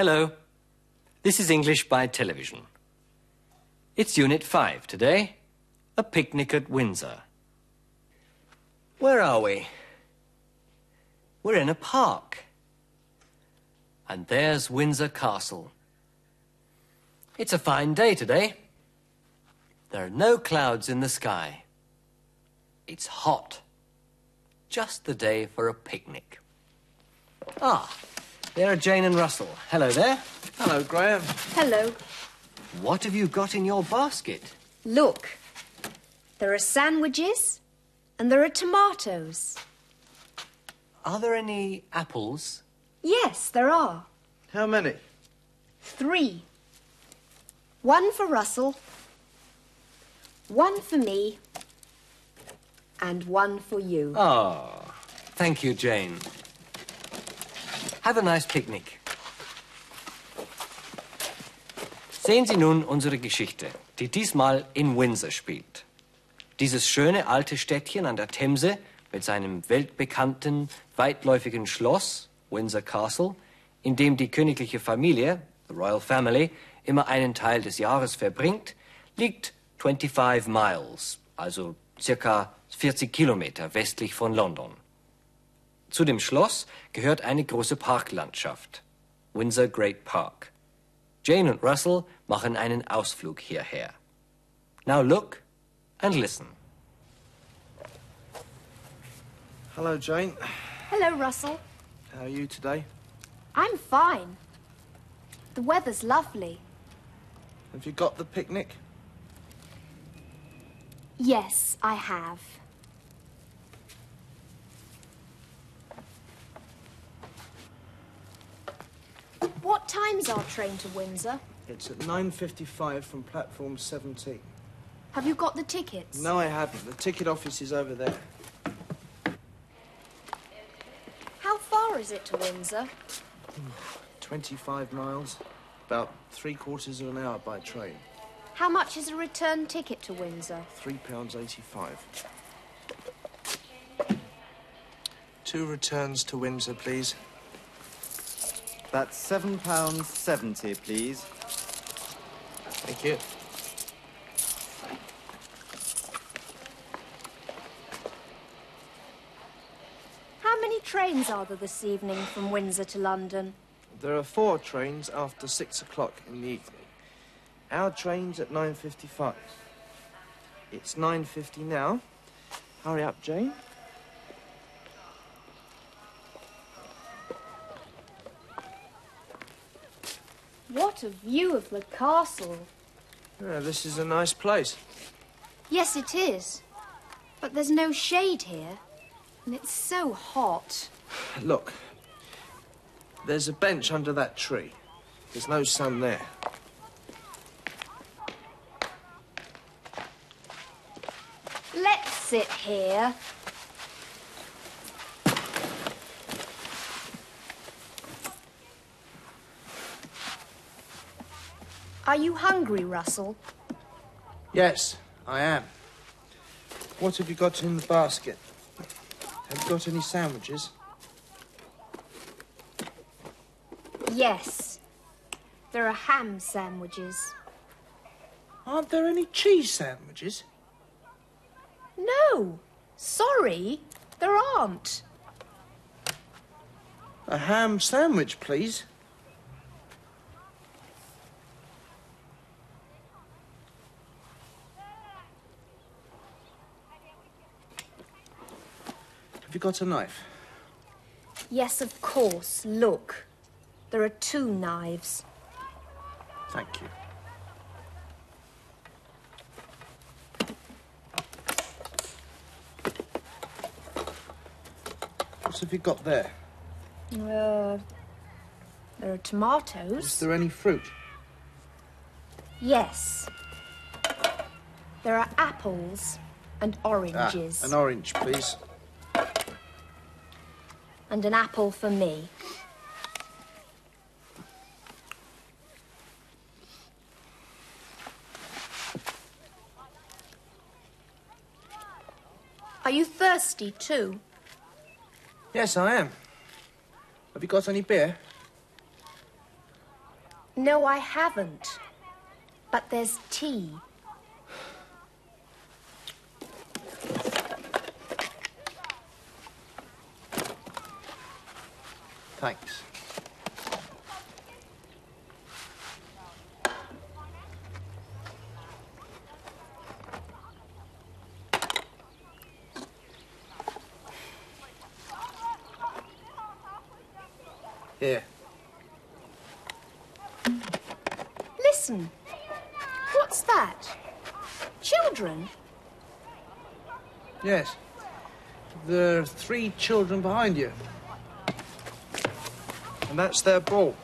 Hello. This is English by television. It's Unit 5 today. A picnic at Windsor. Where are we? We're in a park. And there's Windsor Castle. It's a fine day today. There are no clouds in the sky. It's hot. Just the day for a picnic. Ah, there are Jane and Russell. Hello there. Hello, Graham. Hello. What have you got in your basket? Look. There are sandwiches and there are tomatoes. Are there any apples? Yes, there are. How many? Three. One for Russell, one for me, and one for you. Ah, thank you, Jane. Have a nice picnic. Sehen Sie nun unsere Geschichte, die diesmal in Windsor spielt. Dieses schöne alte Städtchen an der Themse mit seinem weltbekannten, weitläufigen Schloss, Windsor Castle, in dem die königliche Familie, the Royal Family, immer einen Teil des Jahres verbringt, liegt 25 Miles, also circa 40 Kilometer westlich von London. Zu dem Schloss gehört eine große Parklandschaft, Windsor Great Park. Jane und Russell machen einen Ausflug hierher. Now look and listen. Hello, Jane. Hello, Russell. How are you today? I'm fine. The weather's lovely. Have you got the picnic? Yes, I have. What time's our train to Windsor? It's at 9.55 from platform 17. Have you got the tickets? No, I haven't. The ticket office is over there. How far is it to Windsor? 25 miles. About three quarters of an hour by train. How much is a return ticket to Windsor? £3.85. Two returns to Windsor, please. That's seven pounds seventy, please. Thank you. How many trains are there this evening from Windsor to London? There are four trains after six o'clock in the evening. Our train's at 9.55. It's 9.50 now. Hurry up, Jane. What a view of the castle. Yeah, this is a nice place. Yes, it is. But there's no shade here. And it's so hot. Look, there's a bench under that tree. There's no sun there. Let's sit here. Are you hungry, Russell? Yes, I am. What have you got in the basket? Have you got any sandwiches? Yes. There are ham sandwiches. Aren't there any cheese sandwiches? No. Sorry, there aren't. A ham sandwich, please. Have you got a knife? Yes, of course. Look. There are two knives. Thank you. What have you got there? Uh, there are tomatoes. Is there any fruit? Yes. There are apples and oranges. Ah, oranges. an orange, please. And an apple for me. Are you thirsty too? Yes, I am. Have you got any beer? No, I haven't. But there's tea. Thanks. Here. Listen. What's that? Children? Yes. There are three children behind you. And that's their ball.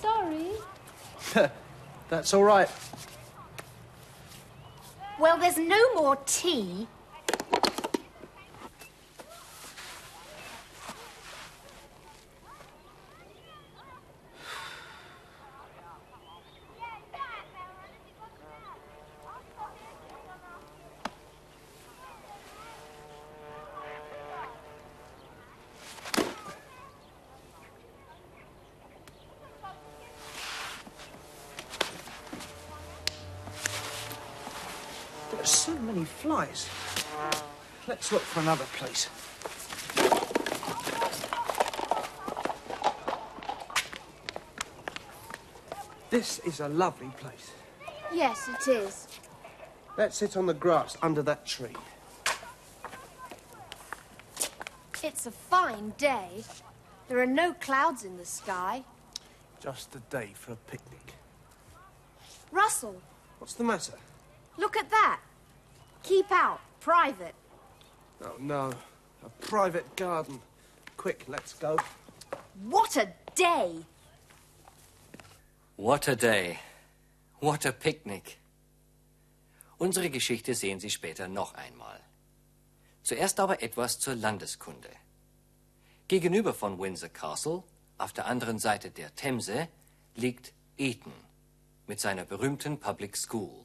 Sorry. That's all right. Well, there's no more tea. There's so many flies. Let's look for another place. This is a lovely place. Yes, it is. Let's sit on the grass under that tree. It's a fine day. There are no clouds in the sky. Just a day for a picnic. Russell, What's the matter? look at that. Keep out. Private. Oh, no. A private garden. Quick, let's go. What a day! What a day. What a picnic. Unsere Geschichte sehen Sie später noch einmal. Zuerst aber etwas zur Landeskunde. Gegenüber von Windsor Castle, auf der anderen Seite der Themse, liegt Eton mit seiner berühmten Public School.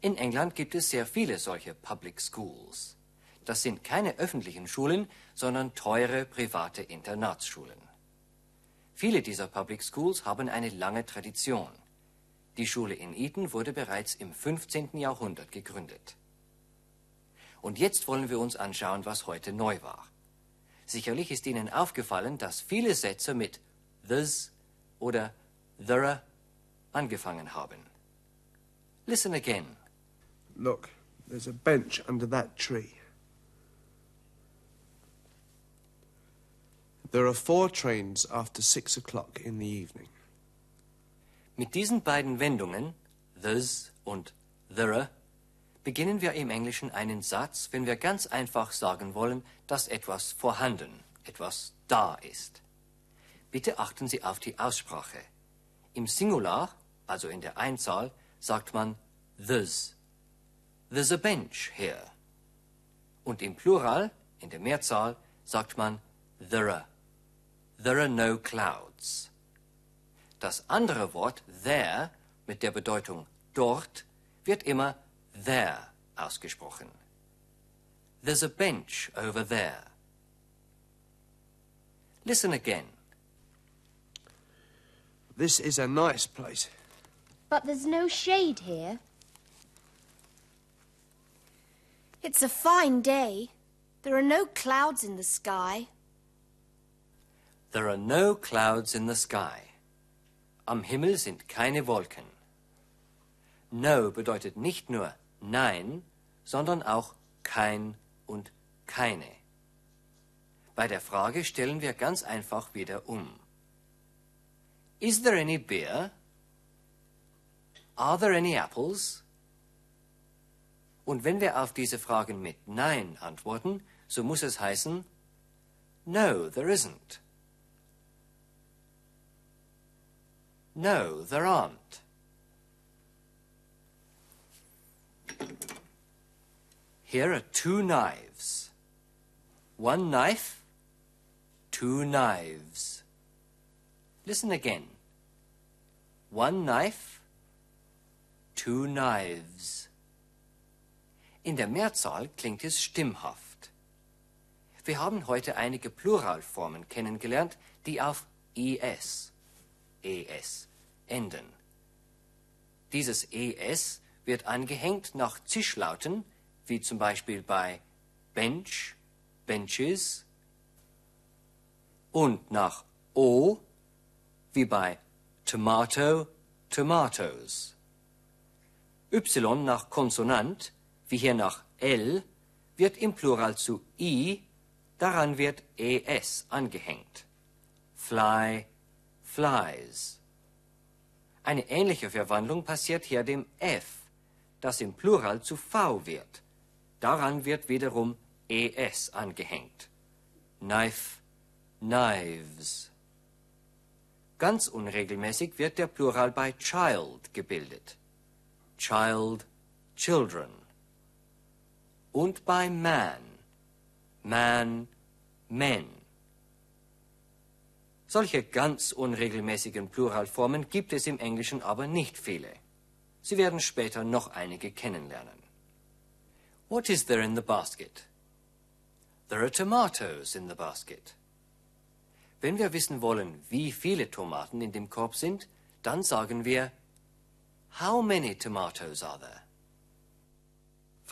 In England gibt es sehr viele solche Public Schools. Das sind keine öffentlichen Schulen, sondern teure private Internatsschulen. Viele dieser Public Schools haben eine lange Tradition. Die Schule in Eton wurde bereits im 15. Jahrhundert gegründet. Und jetzt wollen wir uns anschauen, was heute neu war. Sicherlich ist Ihnen aufgefallen, dass viele Sätze mit this oder there angefangen haben. Listen again. Look, there's a bench under that tree. There are four trains after six o'clock in the evening. Mit diesen beiden Wendungen, this und there, beginnen wir im Englischen einen Satz, wenn wir ganz einfach sagen wollen, dass etwas vorhanden, etwas da ist. Bitte achten Sie auf die Aussprache. Im Singular, also in der Einzahl, sagt man this. There's a bench here. Und im Plural, in der Mehrzahl, sagt man there are. There are no clouds. Das andere Wort there mit der Bedeutung dort wird immer there ausgesprochen. There's a bench over there. Listen again. This is a nice place. But there's no shade here. It's a fine day. There are no clouds in the sky. There are no clouds in the sky. Am Himmel sind keine Wolken. No bedeutet nicht nur nein, sondern auch kein und keine. Bei der Frage stellen wir ganz einfach wieder um. Is there any beer? Are there any apples? Und wenn wir auf diese Fragen mit Nein antworten, so muss es heißen, No, there isn't. No, there aren't. Here are two knives. One knife, two knives. Listen again. One knife, two knives. In der Mehrzahl klingt es stimmhaft. Wir haben heute einige Pluralformen kennengelernt, die auf es es enden. Dieses es wird angehängt nach Zischlauten, wie zum Beispiel bei bench, benches, und nach o, wie bei tomato, tomatoes. y nach Konsonant, wie hier nach l, wird im Plural zu i, daran wird es angehängt. Fly, flies. Eine ähnliche Verwandlung passiert hier dem f, das im Plural zu v wird. Daran wird wiederum es angehängt. Knife, knives. Ganz unregelmäßig wird der Plural bei child gebildet. Child, children. Und bei man, man, men. Solche ganz unregelmäßigen Pluralformen gibt es im Englischen aber nicht viele. Sie werden später noch einige kennenlernen. What is there in the basket? There are tomatoes in the basket. Wenn wir wissen wollen, wie viele Tomaten in dem Korb sind, dann sagen wir, How many tomatoes are there?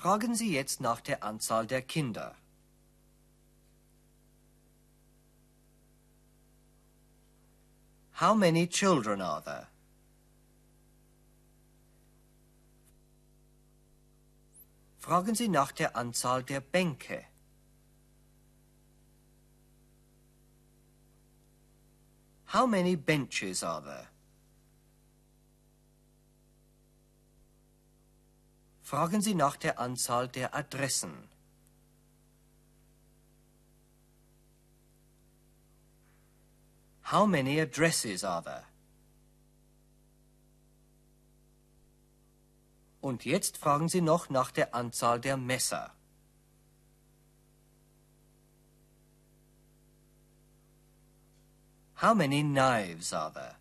Fragen Sie jetzt nach der Anzahl der Kinder. How many children are there? Fragen Sie nach der Anzahl der Bänke. How many benches are there? Fragen Sie nach der Anzahl der Adressen. How many addresses are there? Und jetzt fragen Sie noch nach der Anzahl der Messer. How many knives are there?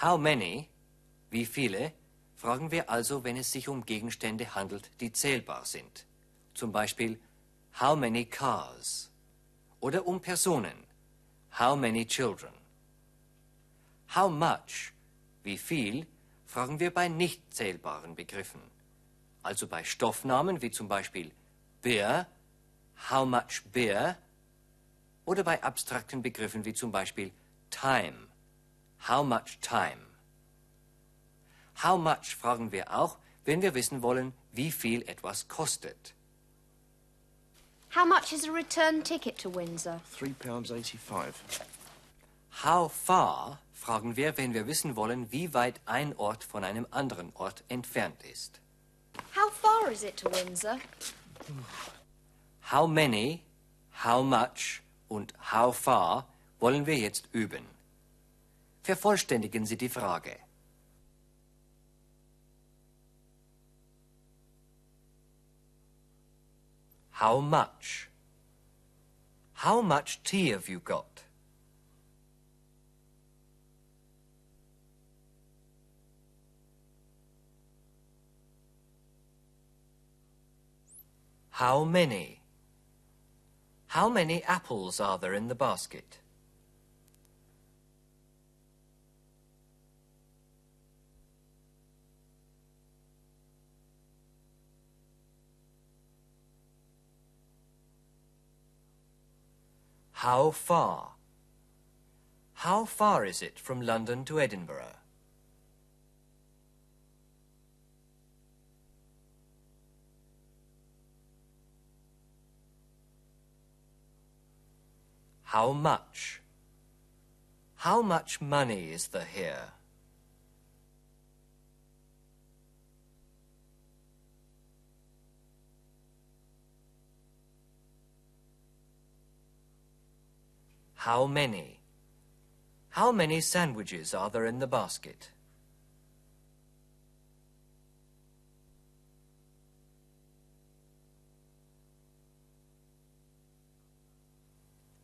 How many, wie viele, fragen wir also, wenn es sich um Gegenstände handelt, die zählbar sind. Zum Beispiel, how many cars? Oder um Personen, how many children? How much, wie viel, fragen wir bei nicht zählbaren Begriffen. Also bei Stoffnamen wie zum Beispiel Beer how much beer oder bei abstrakten Begriffen wie zum Beispiel time, how much time. How much fragen wir auch, wenn wir wissen wollen, wie viel etwas kostet. How much is a return ticket to Windsor? £3.85. How far fragen wir, wenn wir wissen wollen, wie weit ein Ort von einem anderen Ort entfernt ist. How far is it to Windsor? How many, how much und how far wollen wir jetzt üben. Vervollständigen Sie die Frage. How much? How much tea have you got? How many? How many apples are there in the basket? How far? How far is it from London to Edinburgh? How much? How much money is there here? How many? How many sandwiches are there in the basket?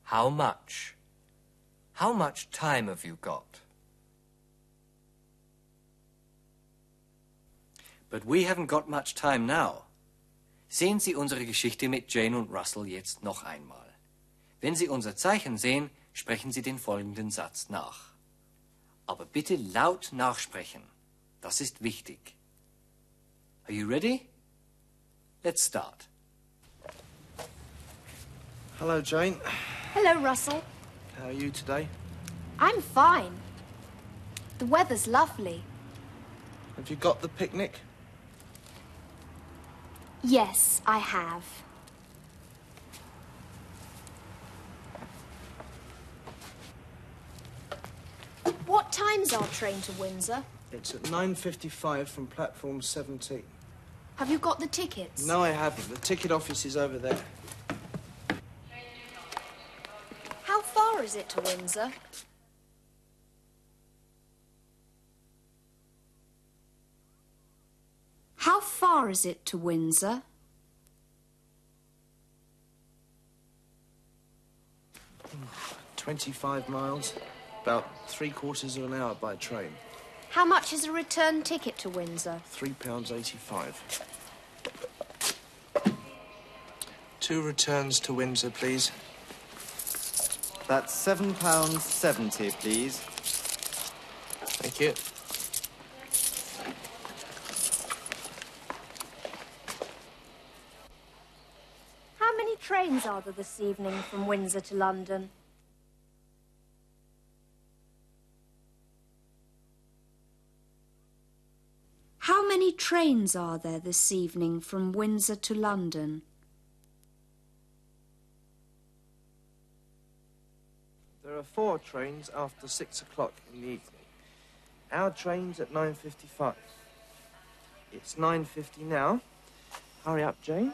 How much? How much time have you got? But we haven't got much time now. Sehen Sie unsere Geschichte mit Jane und Russell jetzt noch einmal. Wenn Sie unser Zeichen sehen, sprechen Sie den folgenden Satz nach. Aber bitte laut nachsprechen. Das ist wichtig. Are you ready? Let's start. Hello, Jane. Hello, Russell. How are you today? I'm fine. The weather's lovely. Have you got the picnic? Yes, I have. Time's our train to Windsor? It's at 9.55 from platform 17. Have you got the tickets? No, I haven't. The ticket office is over there. How far is it to Windsor? How far is it to Windsor? Twenty-five miles. About three quarters of an hour by train. How much is a return ticket to Windsor? Three pounds eighty-five. Two returns to Windsor, please. That's seven pounds seventy, please. Thank you. How many trains are there this evening from Windsor to London? Trains are there this evening from Windsor to London? There are four trains after six o'clock in the evening. Our train's at 9.55. It's 9.50 now. Hurry up, Jane.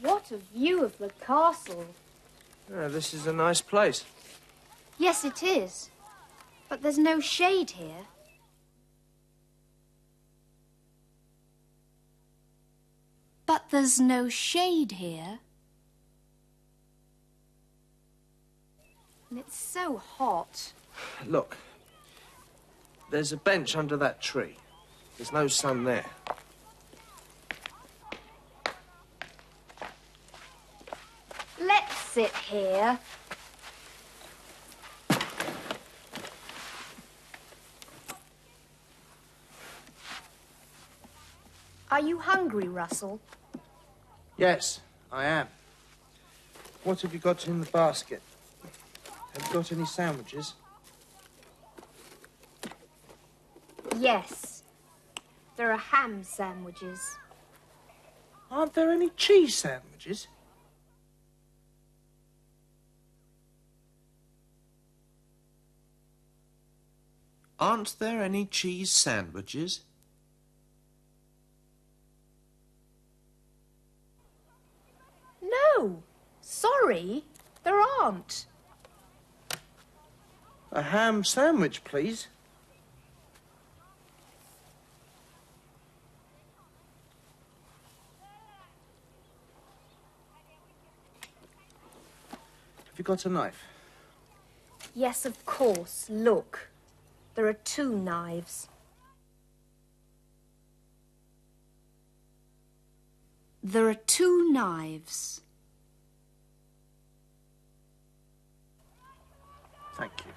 What a view of the castle! Yeah, this is a nice place. Yes, it is. But there's no shade here. But there's no shade here. And it's so hot. Look, there's a bench under that tree. There's no sun there. Let's sit here. Are you hungry, Russell? Yes, I am. What have you got in the basket? Have you got any sandwiches? Yes. There are ham sandwiches. Aren't there any cheese sandwiches? Aren't there any cheese sandwiches? Sorry. There aren't. A ham sandwich, please. Have you got a knife? Yes, of course. Look. There are two knives. There are two knives. Thank you.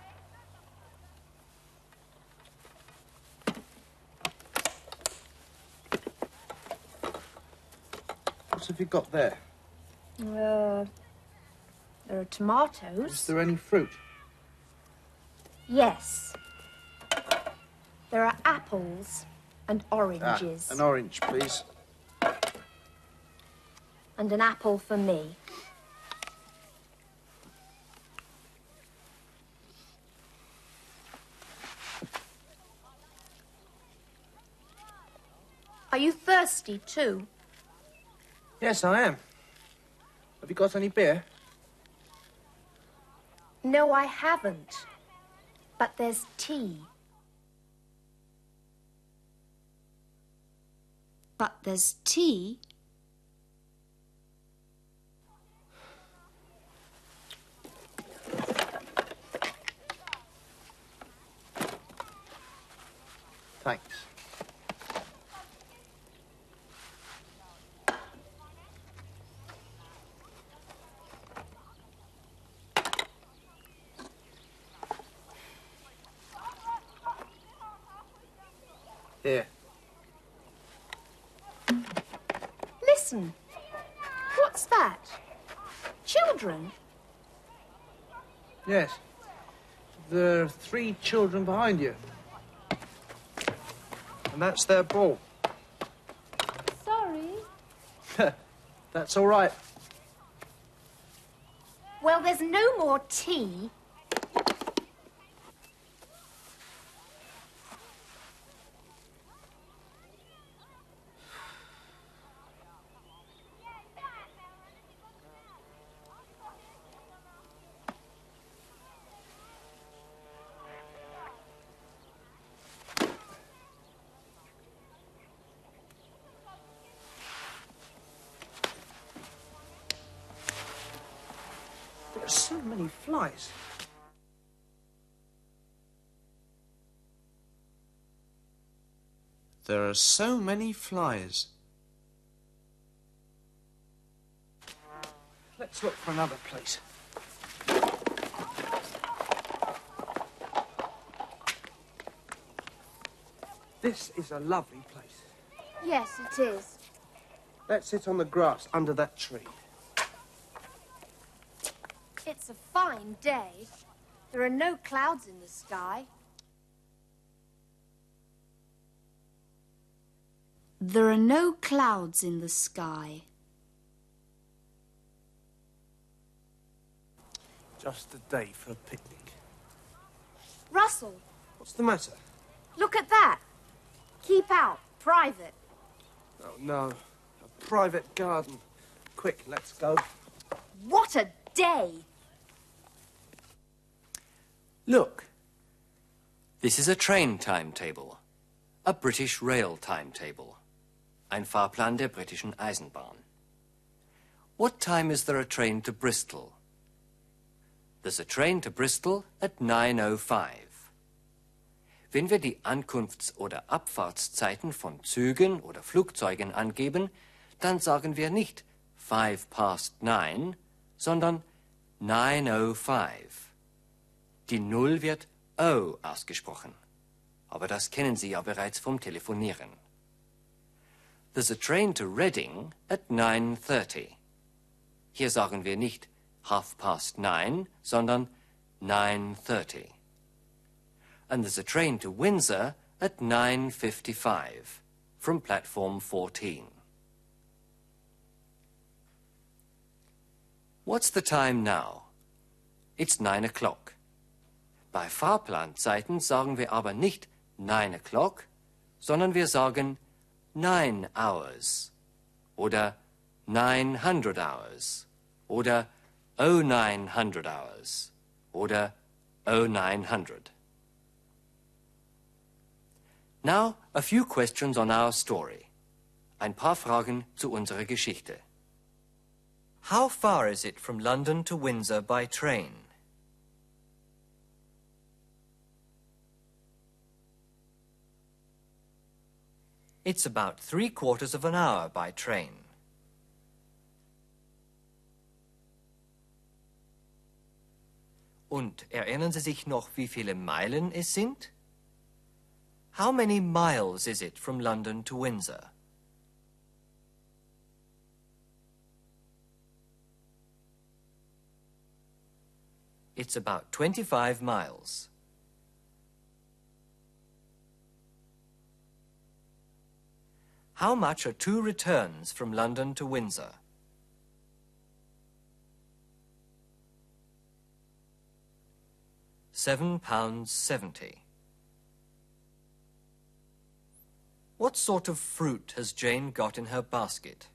What have you got there? Uh, there are tomatoes. Is there any fruit? Yes. There are apples and oranges. Ah, oranges. an orange, please. and an apple for me. Are you thirsty too? Yes, I am. Have you got any beer? No, I haven't. But there's tea. But there's tea? Thanks. Here. Listen. What's that? Children? Yes. There are three children behind you. And that's their ball. Sorry. That's all right. Well, there's no more tea. There are so many flies. There are so many flies. Let's look for another place. This is a lovely place. Yes, it is. Let's sit on the grass under that tree. It's a fine day. There are no clouds in the sky. There are no clouds in the sky. Just a day for a picnic. Russell, What's the matter? look at that. Keep out. Private. Oh, no. A private garden. Quick, let's go. What a day! Look. This is a train timetable. A British rail timetable. Ein Fahrplan der britischen Eisenbahn. What time is there a train to Bristol? There's a train to Bristol at 9.05. Wenn wir die Ankunfts- oder Abfahrtszeiten von Zügen oder Flugzeugen angeben, dann sagen wir nicht five past nine, sondern 9.05. Die Null wird O ausgesprochen. Aber das kennen Sie ja bereits vom Telefonieren. There's a train to Reading at 9.30. Hier sagen wir nicht half past nine, sondern 9.30. And there's a train to Windsor at 9.55 from platform 14. What's the time now? It's nine o'clock. Bei Fahrplanzeiten sagen wir aber nicht nine o'clock, sondern wir sagen nine hours oder 900 hours oder oh 900 hours oder oh 900. Now, a few questions on our story. Ein paar Fragen zu unserer Geschichte. How far is it from London to Windsor by train? It's about three quarters of an hour by train. Und erinnern Sie sich noch, wie viele Meilen es sind? How many miles is it from London to Windsor? It's about 25 miles. How much are two returns from London to Windsor? Seven pounds seventy. What sort of fruit has Jane got in her basket?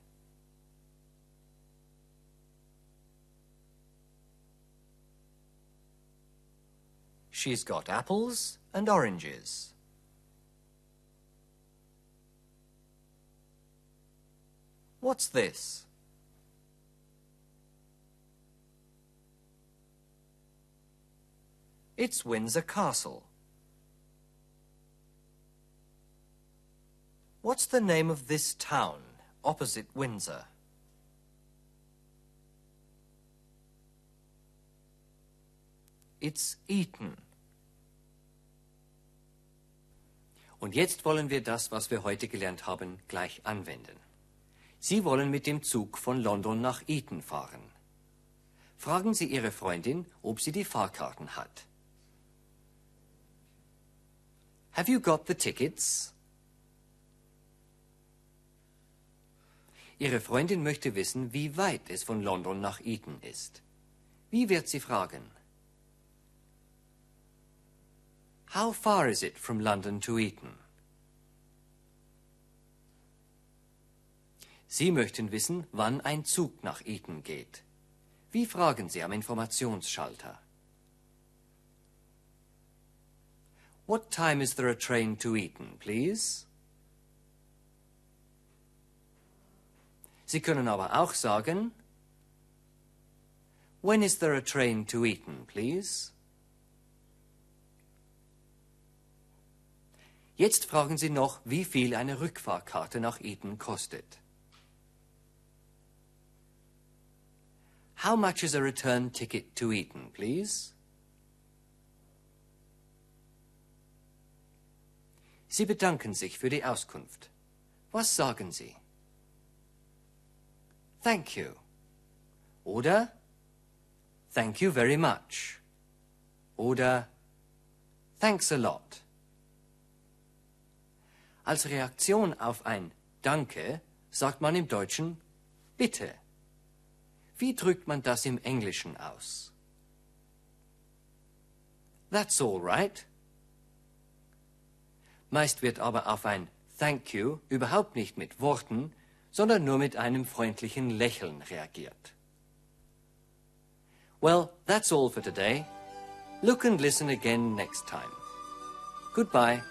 She's got apples and oranges. What's this? It's Windsor Castle. What's the name of this town opposite Windsor? It's Eton. Und jetzt wollen wir das, was wir heute gelernt haben, gleich anwenden. Sie wollen mit dem Zug von London nach Eton fahren. Fragen Sie Ihre Freundin, ob sie die Fahrkarten hat. Have you got the tickets? Ihre Freundin möchte wissen, wie weit es von London nach Eton ist. Wie wird sie fragen? How far is it from London to Eton? Sie möchten wissen, wann ein Zug nach Eton geht. Wie fragen Sie am Informationsschalter? What time is there a train to Eton, please? Sie können aber auch sagen, When is there a train to Eton, please? Jetzt fragen Sie noch, wie viel eine Rückfahrkarte nach Eton kostet. How much is a return ticket to Eton, please? Sie bedanken sich für die Auskunft. Was sagen Sie? Thank you. Oder Thank you very much. Oder Thanks a lot. Als Reaktion auf ein Danke sagt man im Deutschen Bitte. Wie drückt man das im Englischen aus? That's all right. Meist wird aber auf ein Thank you überhaupt nicht mit Worten, sondern nur mit einem freundlichen Lächeln reagiert. Well, that's all for today. Look and listen again next time. Goodbye.